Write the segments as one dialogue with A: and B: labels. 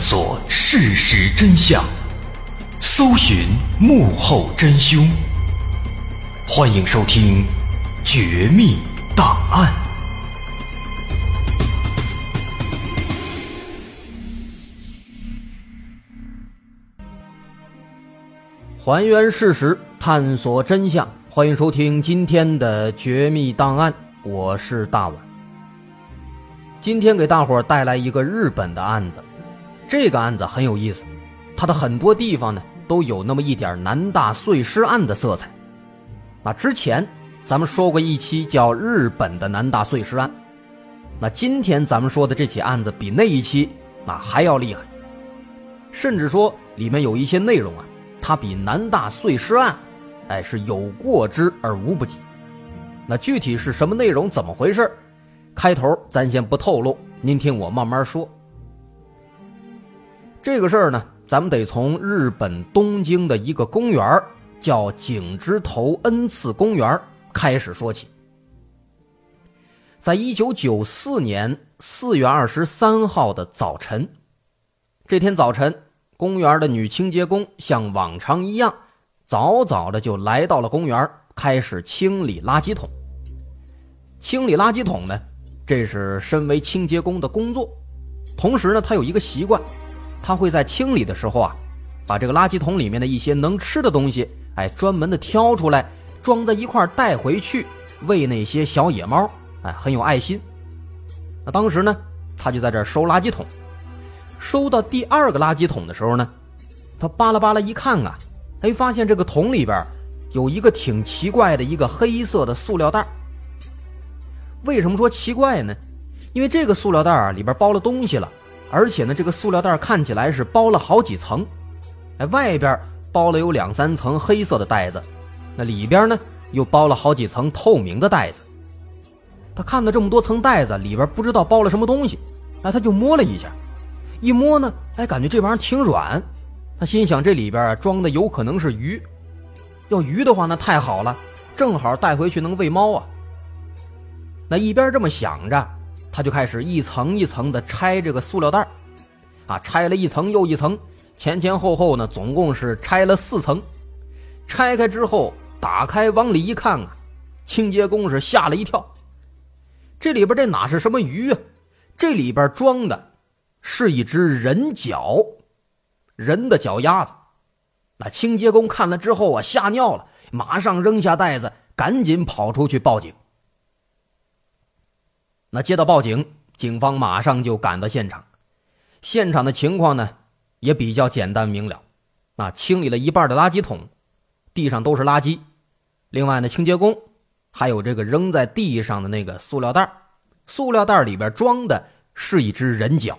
A: 索事实真相，搜寻幕后真凶。欢迎收听《绝密档案》，
B: 还原事实，探索真相。欢迎收听今天的《绝密档案》，我是大碗。今天给大伙儿带来一个日本的案子。这个案子很有意思，它的很多地方呢都有那么一点南大碎尸案的色彩。那之前咱们说过一期叫日本的南大碎尸案，那今天咱们说的这起案子比那一期啊还要厉害，甚至说里面有一些内容啊，它比南大碎尸案，哎是有过之而无不及。那具体是什么内容，怎么回事？开头咱先不透露，您听我慢慢说。这个事儿呢，咱们得从日本东京的一个公园叫景之头恩赐公园开始说起。在一九九四年四月二十三号的早晨，这天早晨，公园的女清洁工像往常一样，早早的就来到了公园，开始清理垃圾桶。清理垃圾桶呢，这是身为清洁工的工作，同时呢，她有一个习惯。他会在清理的时候啊，把这个垃圾桶里面的一些能吃的东西，哎，专门的挑出来，装在一块带回去喂那些小野猫，哎，很有爱心。那当时呢，他就在这收垃圾桶，收到第二个垃圾桶的时候呢，他扒拉扒拉一看啊，哎，发现这个桶里边有一个挺奇怪的一个黑色的塑料袋。为什么说奇怪呢？因为这个塑料袋啊里边包了东西了。而且呢，这个塑料袋看起来是包了好几层，哎，外边包了有两三层黑色的袋子，那里边呢又包了好几层透明的袋子。他看到这么多层袋子，里边不知道包了什么东西，哎，他就摸了一下，一摸呢，哎，感觉这玩意儿挺软，他心想这里边装的有可能是鱼，要鱼的话那太好了，正好带回去能喂猫啊。那一边这么想着。他就开始一层一层的拆这个塑料袋啊，拆了一层又一层，前前后后呢，总共是拆了四层。拆开之后，打开往里一看啊，清洁工是吓了一跳，这里边这哪是什么鱼啊？这里边装的是一只人脚，人的脚丫子。那清洁工看了之后啊，吓尿了，马上扔下袋子，赶紧跑出去报警。那接到报警，警方马上就赶到现场。现场的情况呢，也比较简单明了。啊，清理了一半的垃圾桶，地上都是垃圾。另外呢，清洁工还有这个扔在地上的那个塑料袋，塑料袋里边装的是一只人脚。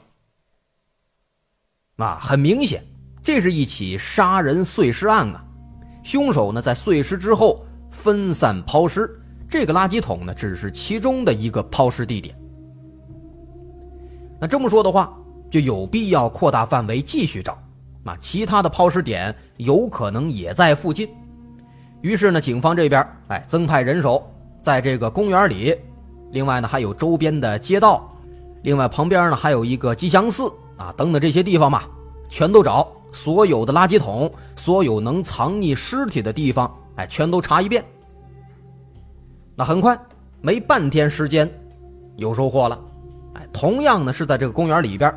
B: 啊，很明显，这是一起杀人碎尸案啊！凶手呢，在碎尸之后分散抛尸。这个垃圾桶呢，只是其中的一个抛尸地点。那这么说的话，就有必要扩大范围继续找，那其他的抛尸点有可能也在附近。于是呢，警方这边哎增派人手，在这个公园里，另外呢还有周边的街道，另外旁边呢还有一个吉祥寺啊等等这些地方嘛，全都找所有的垃圾桶，所有能藏匿尸体的地方，哎，全都查一遍。很快，没半天时间，有收获了。哎，同样呢是在这个公园里边，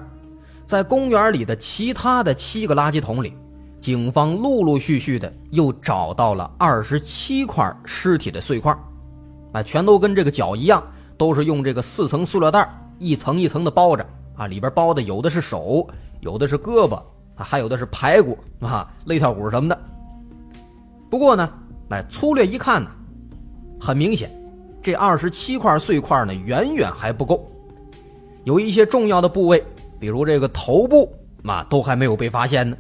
B: 在公园里的其他的七个垃圾桶里，警方陆陆续续的又找到了二十七块尸体的碎块，啊，全都跟这个脚一样，都是用这个四层塑料袋一层一层的包着啊，里边包的有的是手，有的是胳膊啊，还有的是排骨啊、肋条骨什么的。不过呢，哎，粗略一看呢。很明显，这二十七块碎块呢，远远还不够。有一些重要的部位，比如这个头部，啊，都还没有被发现呢。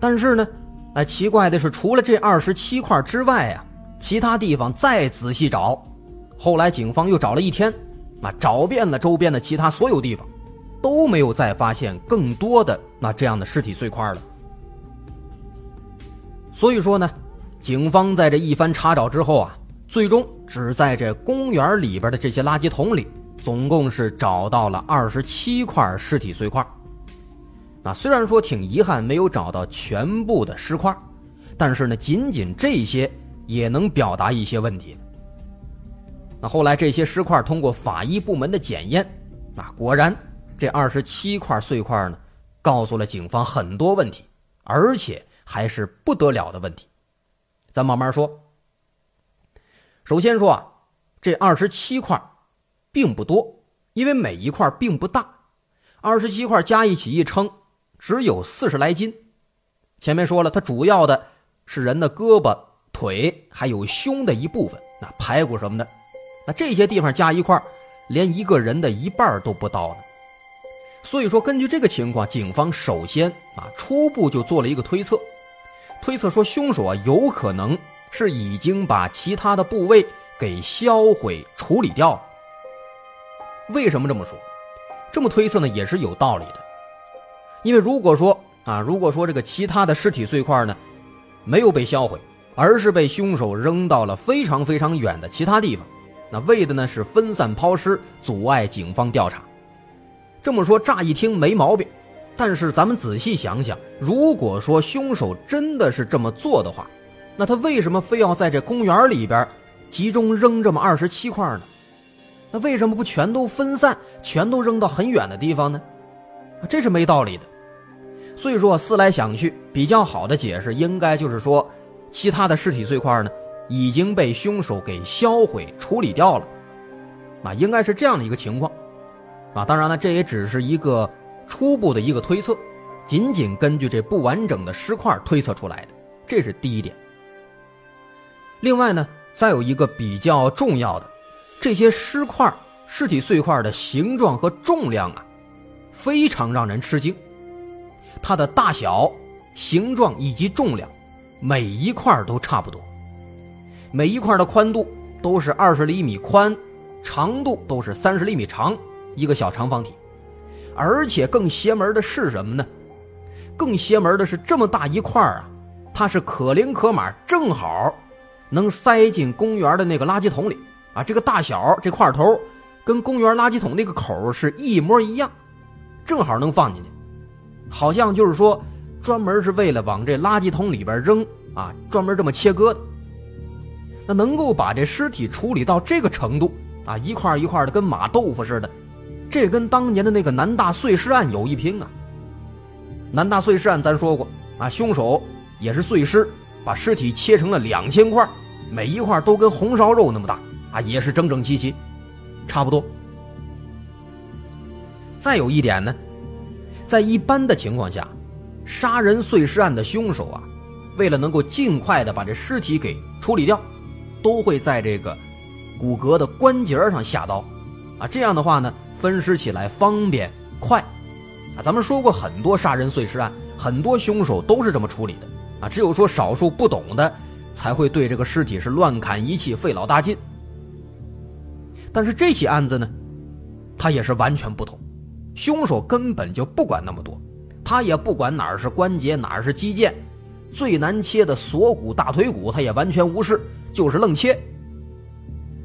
B: 但是呢，哎，奇怪的是，除了这二十七块之外啊，其他地方再仔细找，后来警方又找了一天，啊，找遍了周边的其他所有地方，都没有再发现更多的那这样的尸体碎块了。所以说呢，警方在这一番查找之后啊。最终只在这公园里边的这些垃圾桶里，总共是找到了二十七块尸体碎块，啊，虽然说挺遗憾没有找到全部的尸块，但是呢，仅仅这些也能表达一些问题。那后来这些尸块通过法医部门的检验，啊，果然这二十七块碎块呢，告诉了警方很多问题，而且还是不得了的问题。咱慢慢说。首先说啊，这二十七块并不多，因为每一块并不大，二十七块加一起一称。只有四十来斤，前面说了，它主要的是人的胳膊、腿，还有胸的一部分，那排骨什么的，那这些地方加一块，连一个人的一半都不到呢。所以说，根据这个情况，警方首先啊，初步就做了一个推测，推测说凶手啊，有可能是已经把其他的部位给销毁处理掉了。为什么这么说？这么推测呢，也是有道理的。因为如果说啊，如果说这个其他的尸体碎块呢，没有被销毁，而是被凶手扔到了非常非常远的其他地方，那为的呢是分散抛尸，阻碍警方调查。这么说乍一听没毛病，但是咱们仔细想想，如果说凶手真的是这么做的话，那他为什么非要在这公园里边集中扔这么二十七块呢？那为什么不全都分散，全都扔到很远的地方呢？这是没道理的。所以说，思来想去，比较好的解释应该就是说，其他的尸体碎块呢已经被凶手给销毁处理掉了，啊，应该是这样的一个情况，啊，当然了，这也只是一个初步的一个推测，仅仅根据这不完整的尸块推测出来的，这是第一点。另外呢，再有一个比较重要的，这些尸块、尸体碎块的形状和重量啊，非常让人吃惊。它的大小、形状以及重量，每一块都差不多。每一块的宽度都是二十厘米宽，长度都是三十厘米长，一个小长方体。而且更邪门的是什么呢？更邪门的是这么大一块啊，它是可零可码，正好能塞进公园的那个垃圾桶里啊。这个大小，这块头跟公园垃圾桶那个口是一模一样，正好能放进去。好像就是说，专门是为了往这垃圾桶里边扔啊，专门这么切割的。那能够把这尸体处理到这个程度啊，一块一块的跟马豆腐似的，这跟当年的那个南大碎尸案有一拼啊。南大碎尸案咱说过啊，凶手也是碎尸，把尸体切成了两千块，每一块都跟红烧肉那么大啊，也是整整齐齐，差不多。再有一点呢。在一般的情况下，杀人碎尸案的凶手啊，为了能够尽快的把这尸体给处理掉，都会在这个骨骼的关节上下刀，啊，这样的话呢，分尸起来方便快，啊，咱们说过很多杀人碎尸案，很多凶手都是这么处理的，啊，只有说少数不懂的，才会对这个尸体是乱砍一气，费老大劲。但是这起案子呢，它也是完全不同。凶手根本就不管那么多，他也不管哪儿是关节，哪儿是肌腱，最难切的锁骨、大腿骨，他也完全无视，就是愣切。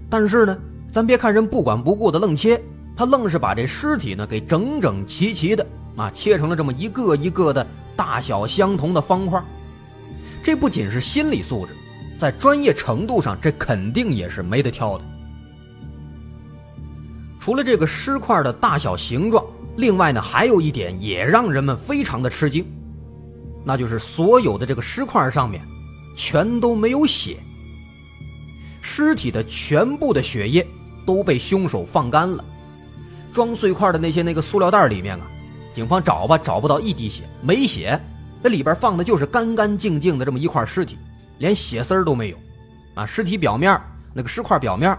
B: 但是呢，咱别看人不管不顾的愣切，他愣是把这尸体呢给整整齐齐的啊切成了这么一个一个的大小相同的方块。这不仅是心理素质，在专业程度上，这肯定也是没得挑的。除了这个尸块的大小形状。另外呢，还有一点也让人们非常的吃惊，那就是所有的这个尸块上面，全都没有血。尸体的全部的血液都被凶手放干了，装碎块的那些那个塑料袋里面啊，警方找吧找不到一滴血，没血，那里边放的就是干干净净的这么一块尸体，连血丝儿都没有，啊，尸体表面那个尸块表面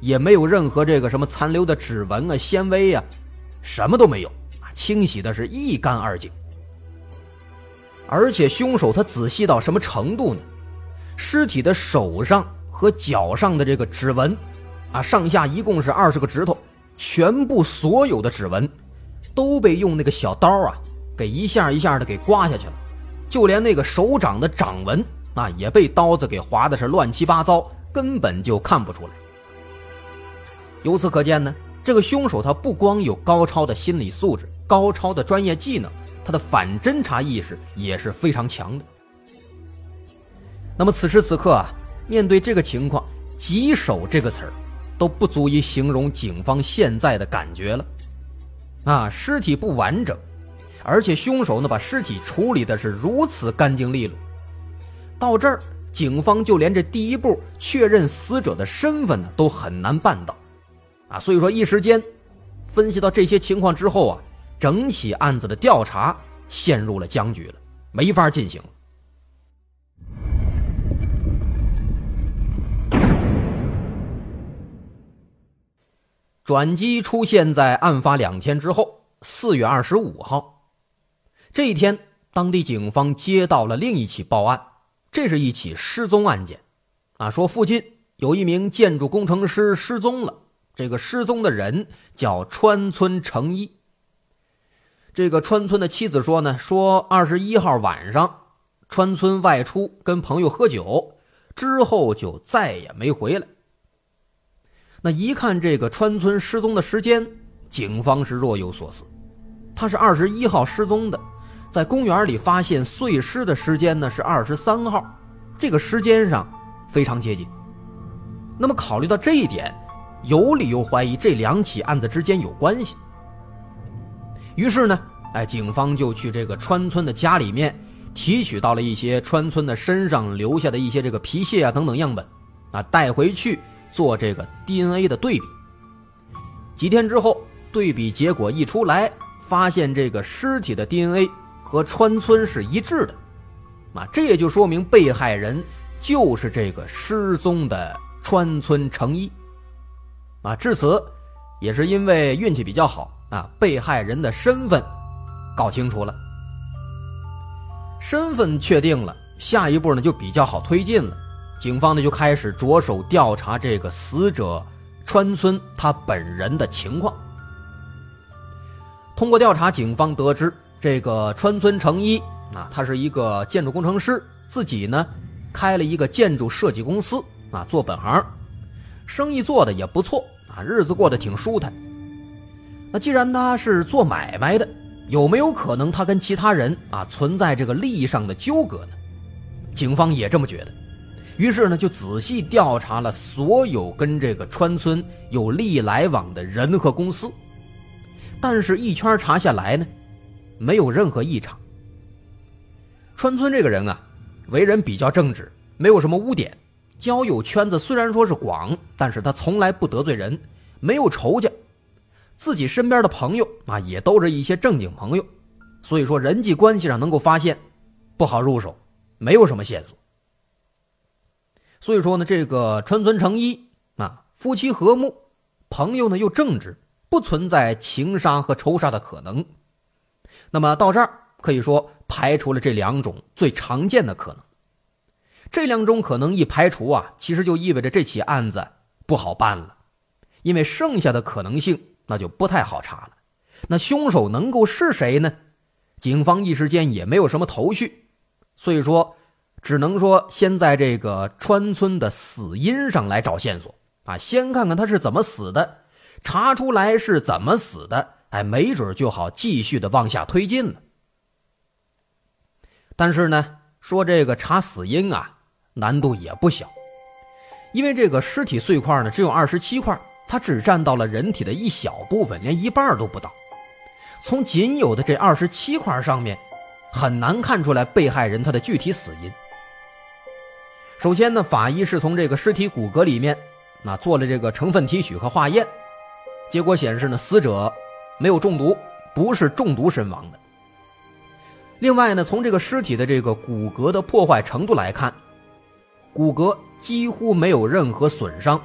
B: 也没有任何这个什么残留的指纹啊、纤维啊。什么都没有啊，清洗的是一干二净。而且凶手他仔细到什么程度呢？尸体的手上和脚上的这个指纹，啊，上下一共是二十个指头，全部所有的指纹都被用那个小刀啊，给一下一下的给刮下去了，就连那个手掌的掌纹啊，也被刀子给划的是乱七八糟，根本就看不出来。由此可见呢。这个凶手他不光有高超的心理素质、高超的专业技能，他的反侦查意识也是非常强的。那么此时此刻啊，面对这个情况，“棘手”这个词儿都不足以形容警方现在的感觉了。啊，尸体不完整，而且凶手呢把尸体处理的是如此干净利落，到这儿，警方就连这第一步确认死者的身份呢都很难办到。啊，所以说一时间，分析到这些情况之后啊，整起案子的调查陷入了僵局了，没法进行。转机出现在案发两天之后，四月二十五号，这一天，当地警方接到了另一起报案，这是一起失踪案件，啊，说附近有一名建筑工程师失踪了。这个失踪的人叫川村成一。这个川村的妻子说呢，说二十一号晚上，川村外出跟朋友喝酒，之后就再也没回来。那一看这个川村失踪的时间，警方是若有所思。他是二十一号失踪的，在公园里发现碎尸的时间呢是二十三号，这个时间上非常接近。那么考虑到这一点。有理由怀疑这两起案子之间有关系。于是呢，哎，警方就去这个川村的家里面提取到了一些川村的身上留下的一些这个皮屑啊等等样本，啊，带回去做这个 DNA 的对比。几天之后，对比结果一出来，发现这个尸体的 DNA 和川村是一致的，啊，这也就说明被害人就是这个失踪的川村成一。啊，至此，也是因为运气比较好啊，被害人的身份搞清楚了，身份确定了，下一步呢就比较好推进了。警方呢就开始着手调查这个死者川村他本人的情况。通过调查，警方得知这个川村成一啊，他是一个建筑工程师，自己呢开了一个建筑设计公司啊，做本行。生意做的也不错啊，日子过得挺舒坦。那既然他是做买卖的，有没有可能他跟其他人啊存在这个利益上的纠葛呢？警方也这么觉得，于是呢就仔细调查了所有跟这个川村有利益来往的人和公司，但是一圈查下来呢，没有任何异常。川村这个人啊，为人比较正直，没有什么污点。交友圈子虽然说是广，但是他从来不得罪人，没有仇家，自己身边的朋友啊也都是一些正经朋友，所以说人际关系上能够发现，不好入手，没有什么线索。所以说呢，这个川村成一啊，夫妻和睦，朋友呢又正直，不存在情杀和仇杀的可能。那么到这儿可以说排除了这两种最常见的可能。这两种可能一排除啊，其实就意味着这起案子不好办了，因为剩下的可能性那就不太好查了。那凶手能够是谁呢？警方一时间也没有什么头绪，所以说只能说先在这个川村的死因上来找线索啊，先看看他是怎么死的，查出来是怎么死的，哎，没准就好继续的往下推进了。但是呢，说这个查死因啊。难度也不小，因为这个尸体碎块呢只有二十七块，它只占到了人体的一小部分，连一半都不到。从仅有的这二十七块上面，很难看出来被害人他的具体死因。首先呢，法医是从这个尸体骨骼里面，那做了这个成分提取和化验，结果显示呢，死者没有中毒，不是中毒身亡的。另外呢，从这个尸体的这个骨骼的破坏程度来看。骨骼几乎没有任何损伤，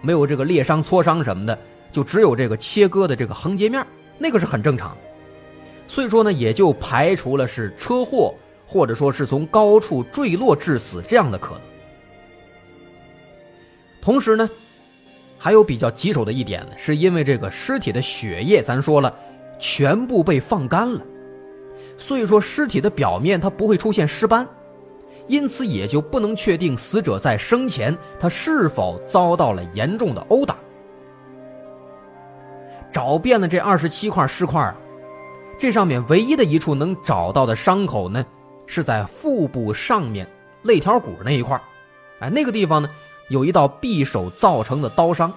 B: 没有这个裂伤、挫伤什么的，就只有这个切割的这个横截面，那个是很正常的。所以说呢，也就排除了是车祸或者说是从高处坠落致死这样的可能。同时呢，还有比较棘手的一点呢，是因为这个尸体的血液，咱说了，全部被放干了，所以说尸体的表面它不会出现尸斑。因此，也就不能确定死者在生前他是否遭到了严重的殴打。找遍了这二十七块尸块，这上面唯一的一处能找到的伤口呢，是在腹部上面肋条骨那一块哎，那个地方呢，有一道匕首造成的刀伤。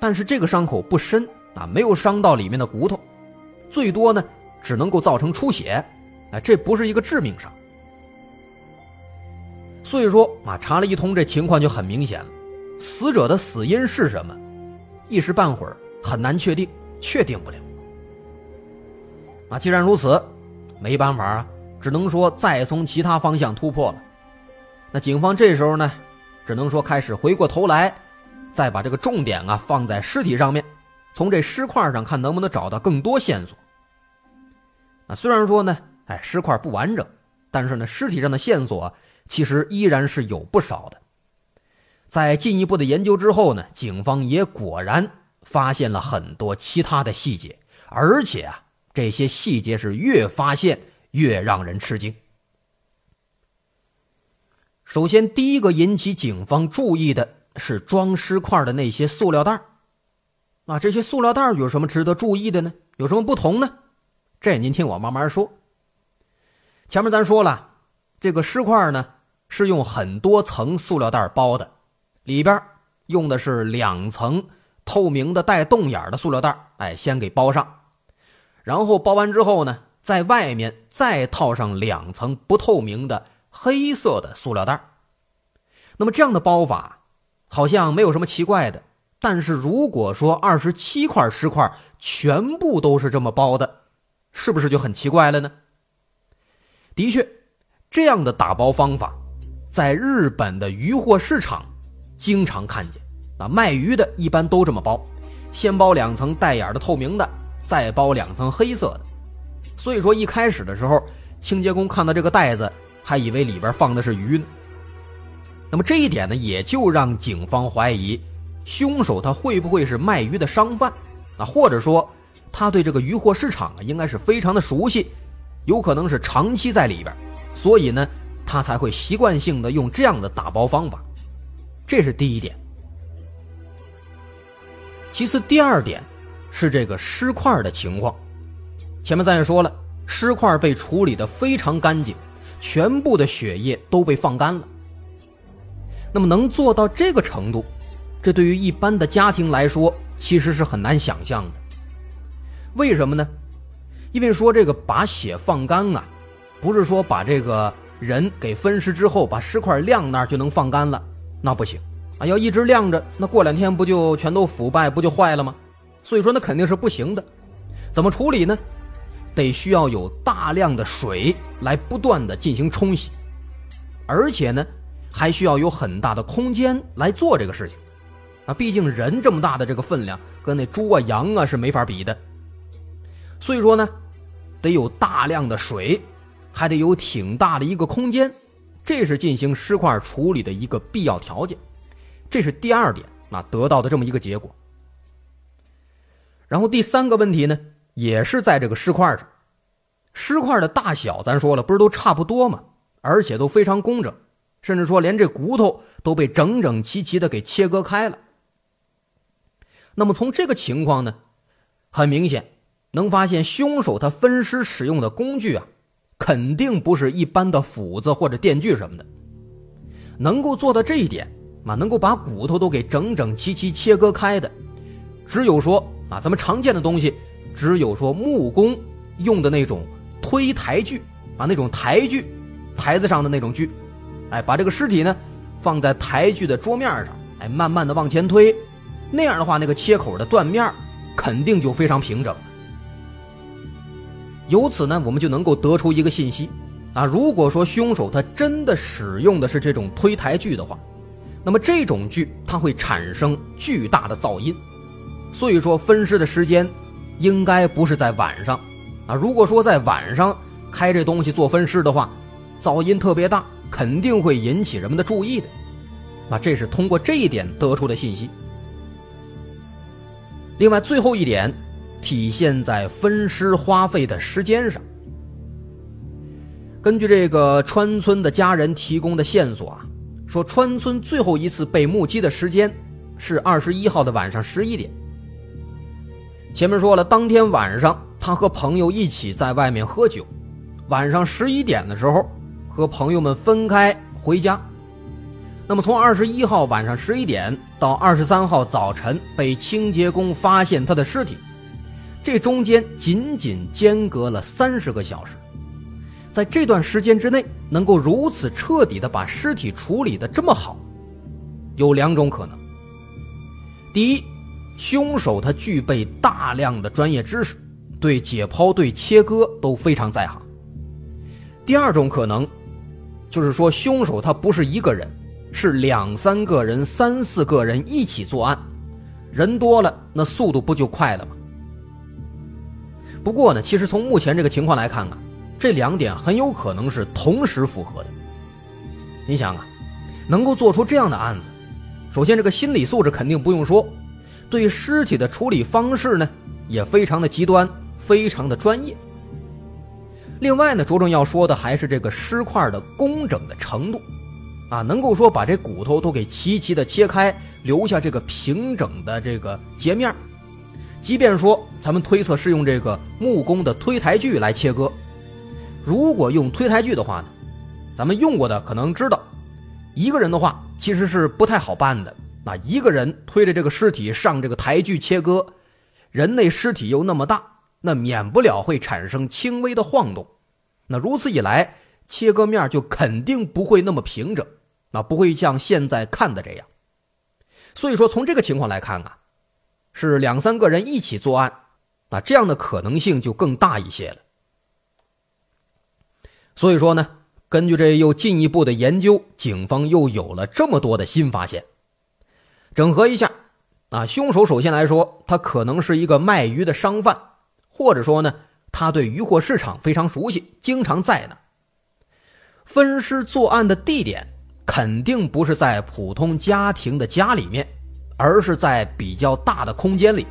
B: 但是这个伤口不深啊，没有伤到里面的骨头，最多呢，只能够造成出血，哎，这不是一个致命伤。所以说啊，查了一通，这情况就很明显了，死者的死因是什么，一时半会儿很难确定，确定不了。啊，既然如此，没办法啊，只能说再从其他方向突破了。那警方这时候呢，只能说开始回过头来。再把这个重点啊放在尸体上面，从这尸块上看能不能找到更多线索。啊，虽然说呢，哎，尸块不完整，但是呢，尸体上的线索其实依然是有不少的。在进一步的研究之后呢，警方也果然发现了很多其他的细节，而且啊，这些细节是越发现越让人吃惊。首先，第一个引起警方注意的。是装尸块的那些塑料袋啊，这些塑料袋有什么值得注意的呢？有什么不同呢？这您听我慢慢说。前面咱说了，这个尸块呢是用很多层塑料袋包的，里边用的是两层透明的带洞眼的塑料袋，哎，先给包上，然后包完之后呢，在外面再套上两层不透明的黑色的塑料袋。那么这样的包法。好像没有什么奇怪的，但是如果说二十七块石块全部都是这么包的，是不是就很奇怪了呢？的确，这样的打包方法，在日本的鱼货市场经常看见。啊，卖鱼的一般都这么包，先包两层带眼的透明的，再包两层黑色的。所以说，一开始的时候，清洁工看到这个袋子，还以为里边放的是鱼呢。那么这一点呢，也就让警方怀疑，凶手他会不会是卖鱼的商贩啊？或者说，他对这个鱼货市场啊，应该是非常的熟悉，有可能是长期在里边，所以呢，他才会习惯性的用这样的打包方法。这是第一点。其次，第二点是这个尸块的情况。前面咱也说了，尸块被处理的非常干净，全部的血液都被放干了。那么能做到这个程度，这对于一般的家庭来说，其实是很难想象的。为什么呢？因为说这个把血放干啊，不是说把这个人给分尸之后，把尸块晾那儿就能放干了，那不行啊！要一直晾着，那过两天不就全都腐败，不就坏了吗？所以说那肯定是不行的。怎么处理呢？得需要有大量的水来不断的进行冲洗，而且呢。还需要有很大的空间来做这个事情，啊，毕竟人这么大的这个分量，跟那猪啊、羊啊是没法比的。所以说呢，得有大量的水，还得有挺大的一个空间，这是进行尸块处理的一个必要条件。这是第二点啊，得到的这么一个结果。然后第三个问题呢，也是在这个尸块上，尸块的大小咱说了，不是都差不多吗？而且都非常工整。甚至说，连这骨头都被整整齐齐的给切割开了。那么从这个情况呢，很明显能发现凶手他分尸使用的工具啊，肯定不是一般的斧子或者电锯什么的。能够做到这一点啊，能够把骨头都给整整齐齐切割开的，只有说啊，咱们常见的东西，只有说木工用的那种推抬锯啊，那种抬锯，台子上的那种锯。哎，把这个尸体呢放在台锯的桌面上，哎，慢慢的往前推，那样的话，那个切口的断面肯定就非常平整。由此呢，我们就能够得出一个信息啊，如果说凶手他真的使用的是这种推台锯的话，那么这种锯它会产生巨大的噪音，所以说分尸的时间应该不是在晚上啊。如果说在晚上开这东西做分尸的话，噪音特别大。肯定会引起人们的注意的，啊，这是通过这一点得出的信息。另外，最后一点体现在分尸花费的时间上。根据这个川村的家人提供的线索啊，说川村最后一次被目击的时间是二十一号的晚上十一点。前面说了，当天晚上他。和朋友一起在外面喝酒，晚上十一点的时候和朋友们分开回家。那么从二十一号晚上十一点到二十三号早晨被清洁工发现他的尸体，这中间仅仅间隔了三十个小时。在这段时间之内，能够如此彻底的把尸体处理的这么好，有两种可能。第一，凶手他具备大量的专业知识，对解剖、对切割都非常在行。第二种可能，就是说凶手他不是一个人。是两三个人、三四个人一起作案，人多了，那速度不就快了吗？不过呢，其实从目前这个情况来看啊，这两点很有可能是同时符合的。你想啊，能够做出这样的案子，首先这个心理素质肯定不用说，对尸体的处理方式呢也非常的极端，非常的专业。另外呢，着重要说的还是这个尸块的工整的程度。啊，能够说把这骨头都给齐齐的切开，留下这个平整的这个截面即便说咱们推测是用这个木工的推台锯来切割，如果用推台锯的话呢，咱们用过的可能知道，一个人的话其实是不太好办的。那一个人推着这个尸体上这个台锯切割，人类尸体又那么大，那免不了会产生轻微的晃动。那如此一来，切割面就肯定不会那么平整。那不会像现在看的这样，所以说从这个情况来看啊，是两三个人一起作案，那这样的可能性就更大一些了。所以说呢，根据这又进一步的研究，警方又有了这么多的新发现。整合一下，啊，凶手首先来说，他可能是一个卖鱼的商贩，或者说呢，他对鱼货市场非常熟悉，经常在那。分尸作案的地点。肯定不是在普通家庭的家里面，而是在比较大的空间里，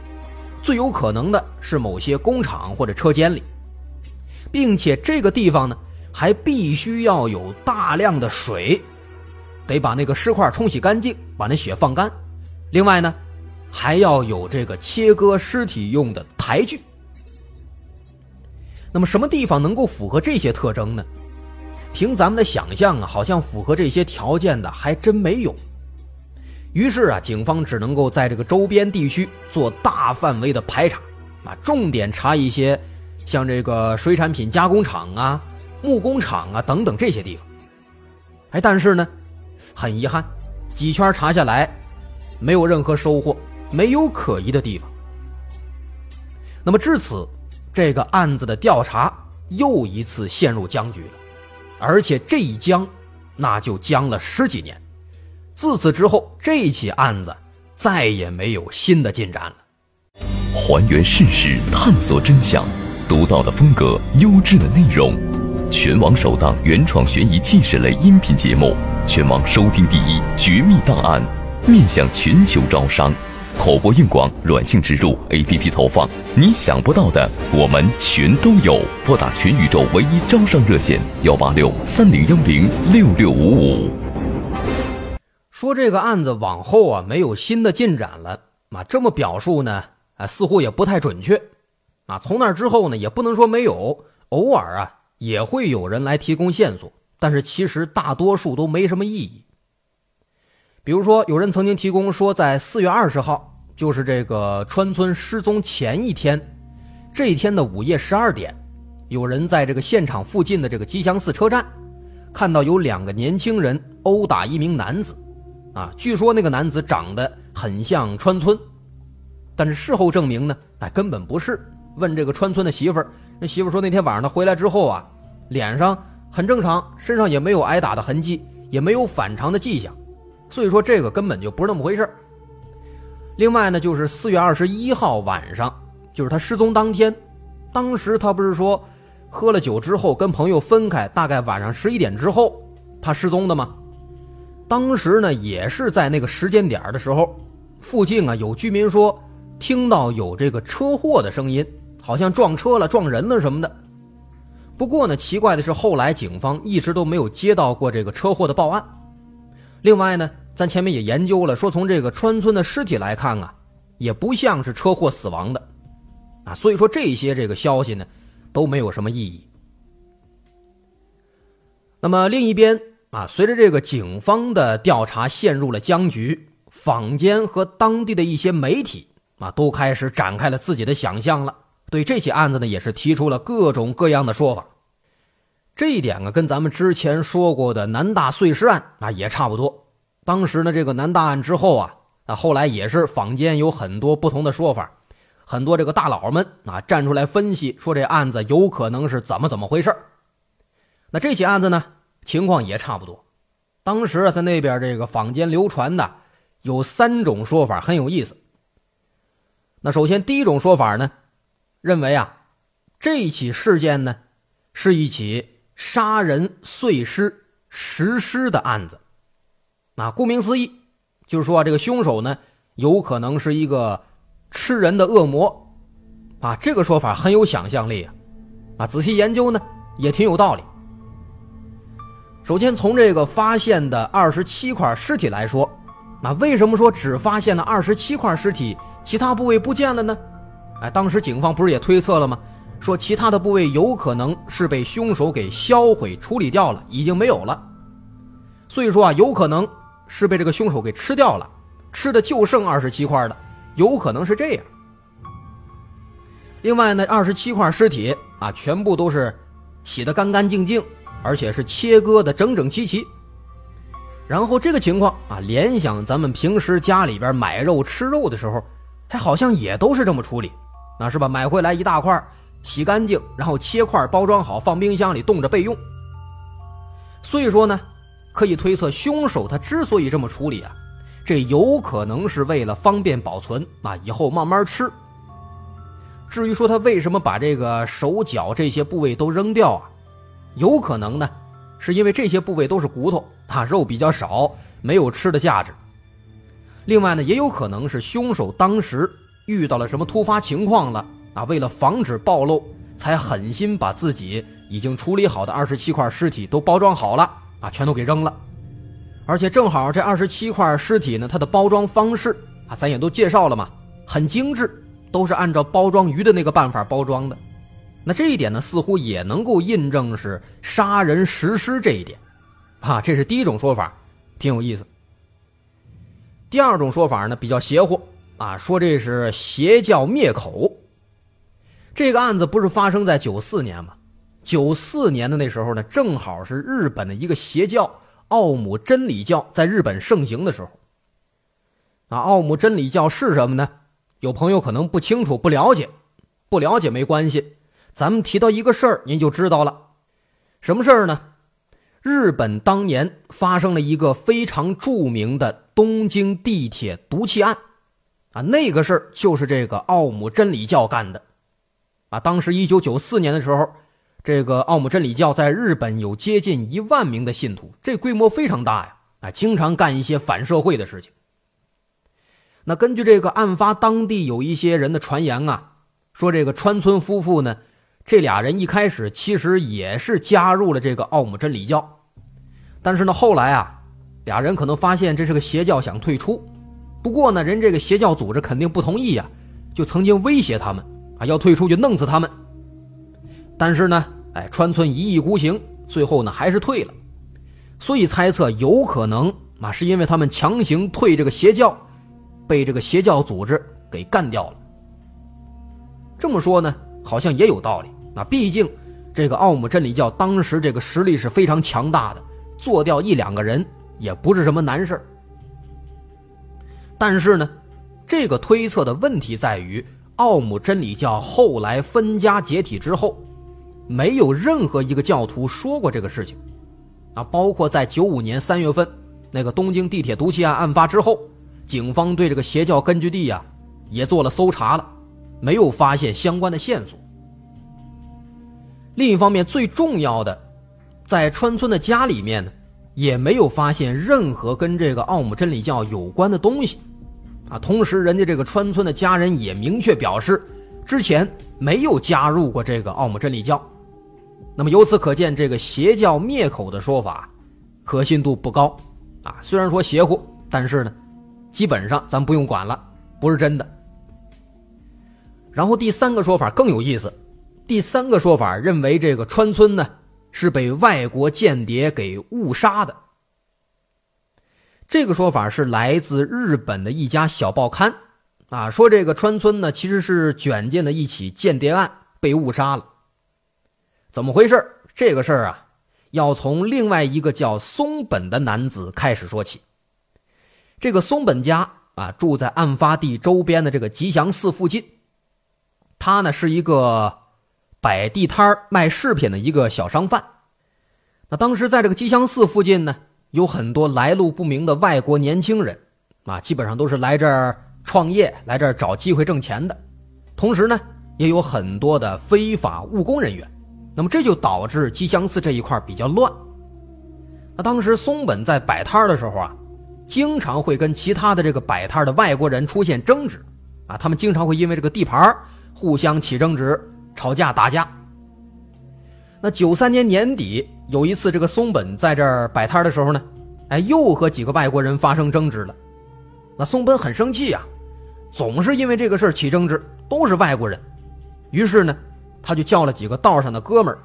B: 最有可能的是某些工厂或者车间里，并且这个地方呢还必须要有大量的水，得把那个尸块冲洗干净，把那血放干。另外呢，还要有这个切割尸体用的台锯。那么什么地方能够符合这些特征呢？凭咱们的想象啊，好像符合这些条件的还真没有。于是啊，警方只能够在这个周边地区做大范围的排查，啊，重点查一些像这个水产品加工厂啊、木工厂啊等等这些地方。哎，但是呢，很遗憾，几圈查下来，没有任何收获，没有可疑的地方。那么至此，这个案子的调查又一次陷入僵局了。而且这一僵，那就僵了十几年。自此之后，这起案子再也没有新的进展了。
C: 还原事实，探索真相，独到的风格，优质的内容，全网首档原创悬疑纪实类音频节目，全网收听第一《绝密档案》，面向全球招商。口播硬广、软性植入、APP 投放，你想不到的，我们全都有。拨打全宇宙唯一招商热线：幺八六三零幺零六六五五。
B: 说这个案子往后啊没有新的进展了，啊这么表述呢啊似乎也不太准确，啊从那之后呢也不能说没有，偶尔啊也会有人来提供线索，但是其实大多数都没什么意义。比如说，有人曾经提供说，在四月二十号，就是这个川村失踪前一天，这一天的午夜十二点，有人在这个现场附近的这个吉祥寺车站，看到有两个年轻人殴打一名男子，啊，据说那个男子长得很像川村，但是事后证明呢，哎，根本不是。问这个川村的媳妇儿，那媳妇说那天晚上他回来之后啊，脸上很正常，身上也没有挨打的痕迹，也没有反常的迹象。所以说这个根本就不是那么回事另外呢，就是四月二十一号晚上，就是他失踪当天，当时他不是说喝了酒之后跟朋友分开，大概晚上十一点之后他失踪的吗？当时呢也是在那个时间点的时候，附近啊有居民说听到有这个车祸的声音，好像撞车了、撞人了什么的。不过呢，奇怪的是后来警方一直都没有接到过这个车祸的报案。另外呢，咱前面也研究了，说从这个川村的尸体来看啊，也不像是车祸死亡的，啊，所以说这些这个消息呢都没有什么意义。那么另一边啊，随着这个警方的调查陷入了僵局，坊间和当地的一些媒体啊都开始展开了自己的想象了，对这起案子呢也是提出了各种各样的说法。这一点啊，跟咱们之前说过的南大碎尸案啊也差不多。当时呢，这个南大案之后啊，啊后来也是坊间有很多不同的说法。很多这个大佬们啊站出来分析说这案子有可能是怎么怎么回事那这起案子呢情况也差不多。当时在那边这个坊间流传的有三种说法很有意思。那首先第一种说法呢，认为啊这起事件呢是一起杀人碎尸食尸的案子。那顾名思义，就是说啊这个凶手呢有可能是一个。吃人的恶魔，啊，这个说法很有想象力啊，啊，仔细研究呢也挺有道理。首先从这个发现的二十七块尸体来说，那为什么说只发现了二十七块尸体，其他部位不见了呢？哎，当时警方不是也推测了吗？说其他的部位有可能是被凶手给销毁处理掉了，已经没有了。所以说啊，有可能是被这个凶手给吃掉了，吃的就剩二十七块的。有可能是这样。另外呢，二十七块尸体啊，全部都是洗得干干净净，而且是切割的整整齐齐。然后这个情况啊，联想咱们平时家里边买肉吃肉的时候，还好像也都是这么处理，那是吧？买回来一大块，洗干净，然后切块包装好，放冰箱里冻着备用。所以说呢，可以推测凶手他之所以这么处理啊。这有可能是为了方便保存啊，以后慢慢吃。至于说他为什么把这个手脚这些部位都扔掉啊？有可能呢，是因为这些部位都是骨头啊，肉比较少，没有吃的价值。另外呢，也有可能是凶手当时遇到了什么突发情况了啊，为了防止暴露，才狠心把自己已经处理好的二十七块尸体都包装好了啊，全都给扔了。而且正好这二十七块尸体呢，它的包装方式啊，咱也都介绍了嘛，很精致，都是按照包装鱼的那个办法包装的。那这一点呢，似乎也能够印证是杀人实施这一点，啊，这是第一种说法，挺有意思。第二种说法呢，比较邪乎啊，说这是邪教灭口。这个案子不是发生在九四年吗？九四年的那时候呢，正好是日本的一个邪教。奥姆真理教在日本盛行的时候，啊，奥姆真理教是什么呢？有朋友可能不清楚、不了解，不了解没关系，咱们提到一个事儿，您就知道了。什么事儿呢？日本当年发生了一个非常著名的东京地铁毒气案，啊，那个事儿就是这个奥姆真理教干的，啊，当时一九九四年的时候。这个奥姆真理教在日本有接近一万名的信徒，这规模非常大呀！啊，经常干一些反社会的事情。那根据这个案发当地有一些人的传言啊，说这个川村夫妇呢，这俩人一开始其实也是加入了这个奥姆真理教，但是呢，后来啊，俩人可能发现这是个邪教，想退出。不过呢，人这个邪教组织肯定不同意呀，就曾经威胁他们啊，要退出就弄死他们。但是呢。哎，川村一意孤行，最后呢还是退了，所以猜测有可能啊，是因为他们强行退这个邪教，被这个邪教组织给干掉了。这么说呢，好像也有道理。那毕竟这个奥姆真理教当时这个实力是非常强大的，做掉一两个人也不是什么难事但是呢，这个推测的问题在于，奥姆真理教后来分家解体之后。没有任何一个教徒说过这个事情，啊，包括在九五年三月份那个东京地铁毒气案案发之后，警方对这个邪教根据地呀也做了搜查了，没有发现相关的线索。另一方面，最重要的，在川村的家里面呢，也没有发现任何跟这个奥姆真理教有关的东西，啊，同时人家这个川村的家人也明确表示，之前没有加入过这个奥姆真理教。那么由此可见，这个邪教灭口的说法，可信度不高，啊，虽然说邪乎，但是呢，基本上咱不用管了，不是真的。然后第三个说法更有意思，第三个说法认为这个川村呢是被外国间谍给误杀的。这个说法是来自日本的一家小报刊，啊，说这个川村呢其实是卷进了一起间谍案，被误杀了。怎么回事？这个事儿啊，要从另外一个叫松本的男子开始说起。这个松本家啊，住在案发地周边的这个吉祥寺附近。他呢是一个摆地摊卖饰品的一个小商贩。那当时在这个吉祥寺附近呢。有很多来路不明的外国年轻人，啊，基本上都是来这儿创业、来这儿找机会挣钱的。同时呢，也有很多的非法务工人员。那么这就导致吉祥寺这一块比较乱。那当时松本在摆摊的时候啊，经常会跟其他的这个摆摊的外国人出现争执，啊，他们经常会因为这个地盘互相起争执、吵架、打架。那九三年年底。有一次，这个松本在这儿摆摊的时候呢，哎，又和几个外国人发生争执了。那松本很生气啊，总是因为这个事儿起争执，都是外国人。于是呢，他就叫了几个道上的哥们儿，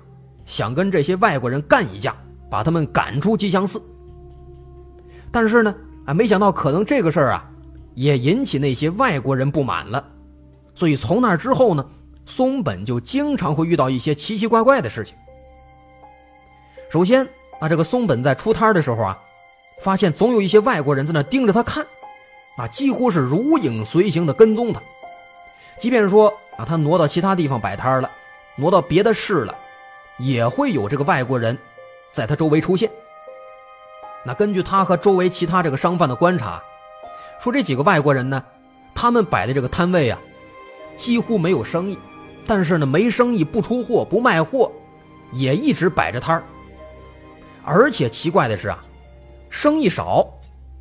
B: 想跟这些外国人干一架，把他们赶出吉祥寺。但是呢，啊，没想到可能这个事儿啊，也引起那些外国人不满了。所以从那之后呢，松本就经常会遇到一些奇奇怪怪的事情。首先啊，这个松本在出摊的时候啊，发现总有一些外国人在那盯着他看，啊，几乎是如影随形的跟踪他。即便说啊，他挪到其他地方摆摊了，挪到别的市了，也会有这个外国人在他周围出现。那根据他和周围其他这个商贩的观察，说这几个外国人呢，他们摆的这个摊位啊，几乎没有生意，但是呢，没生意不出货不卖货，也一直摆着摊儿。而且奇怪的是啊，生意少，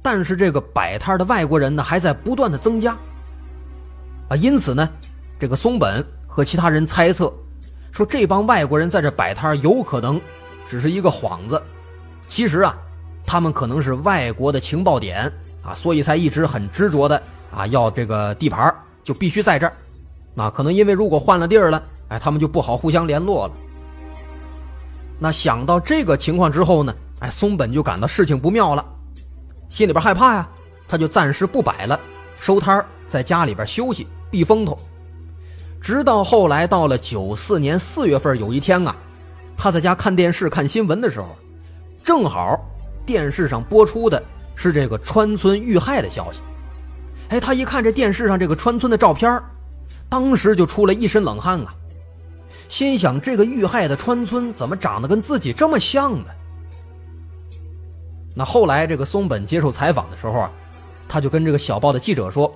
B: 但是这个摆摊的外国人呢还在不断的增加。啊，因此呢，这个松本和其他人猜测，说这帮外国人在这摆摊有可能只是一个幌子，其实啊，他们可能是外国的情报点啊，所以才一直很执着的啊要这个地盘就必须在这儿，啊，可能因为如果换了地儿了，哎，他们就不好互相联络了。那想到这个情况之后呢，哎，松本就感到事情不妙了，心里边害怕呀，他就暂时不摆了，收摊在家里边休息避风头。直到后来到了九四年四月份，有一天啊，他在家看电视看新闻的时候，正好电视上播出的是这个川村遇害的消息。哎，他一看这电视上这个川村的照片，当时就出了一身冷汗啊。心想：这个遇害的川村怎么长得跟自己这么像呢？那后来这个松本接受采访的时候啊，他就跟这个小报的记者说，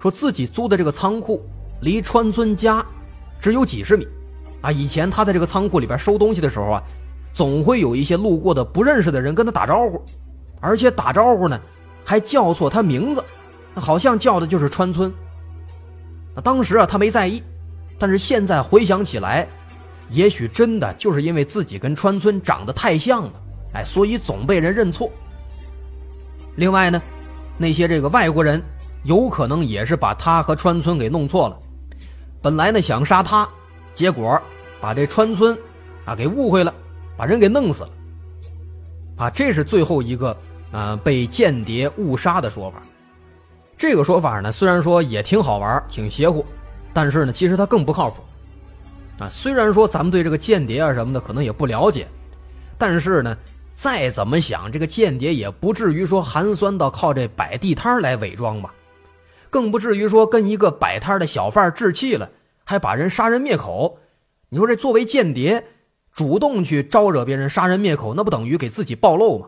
B: 说自己租的这个仓库离川村家只有几十米，啊，以前他在这个仓库里边收东西的时候啊，总会有一些路过的不认识的人跟他打招呼，而且打招呼呢还叫错他名字，好像叫的就是川村。那当时啊他没在意，但是现在回想起来。也许真的就是因为自己跟川村长得太像了，哎，所以总被人认错。另外呢，那些这个外国人有可能也是把他和川村给弄错了，本来呢想杀他，结果把这川村啊给误会了，把人给弄死了。啊，这是最后一个啊被间谍误杀的说法。这个说法呢，虽然说也挺好玩，挺邪乎，但是呢，其实它更不靠谱。啊，虽然说咱们对这个间谍啊什么的可能也不了解，但是呢，再怎么想，这个间谍也不至于说寒酸到靠这摆地摊来伪装吧，更不至于说跟一个摆摊的小贩置气了，还把人杀人灭口。你说这作为间谍，主动去招惹别人杀人灭口，那不等于给自己暴露吗？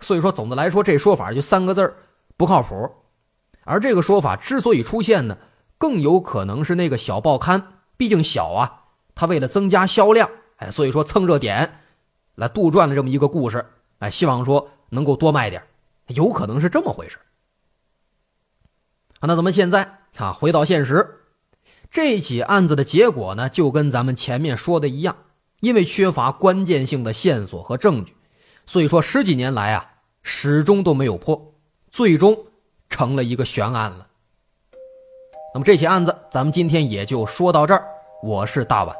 B: 所以说，总的来说，这说法就三个字不靠谱。而这个说法之所以出现呢，更有可能是那个小报刊，毕竟小啊。他为了增加销量，哎，所以说蹭热点，来杜撰了这么一个故事，哎，希望说能够多卖点，有可能是这么回事。啊，那咱们现在啊，回到现实，这起案子的结果呢，就跟咱们前面说的一样，因为缺乏关键性的线索和证据，所以说十几年来啊，始终都没有破，最终成了一个悬案了。那么这起案子，咱们今天也就说到这儿。我是大碗，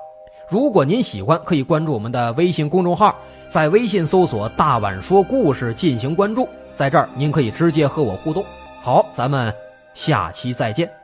B: 如果您喜欢，可以关注我们的微信公众号，在微信搜索“大碗说故事”进行关注，在这儿您可以直接和我互动。好，咱们下期再见。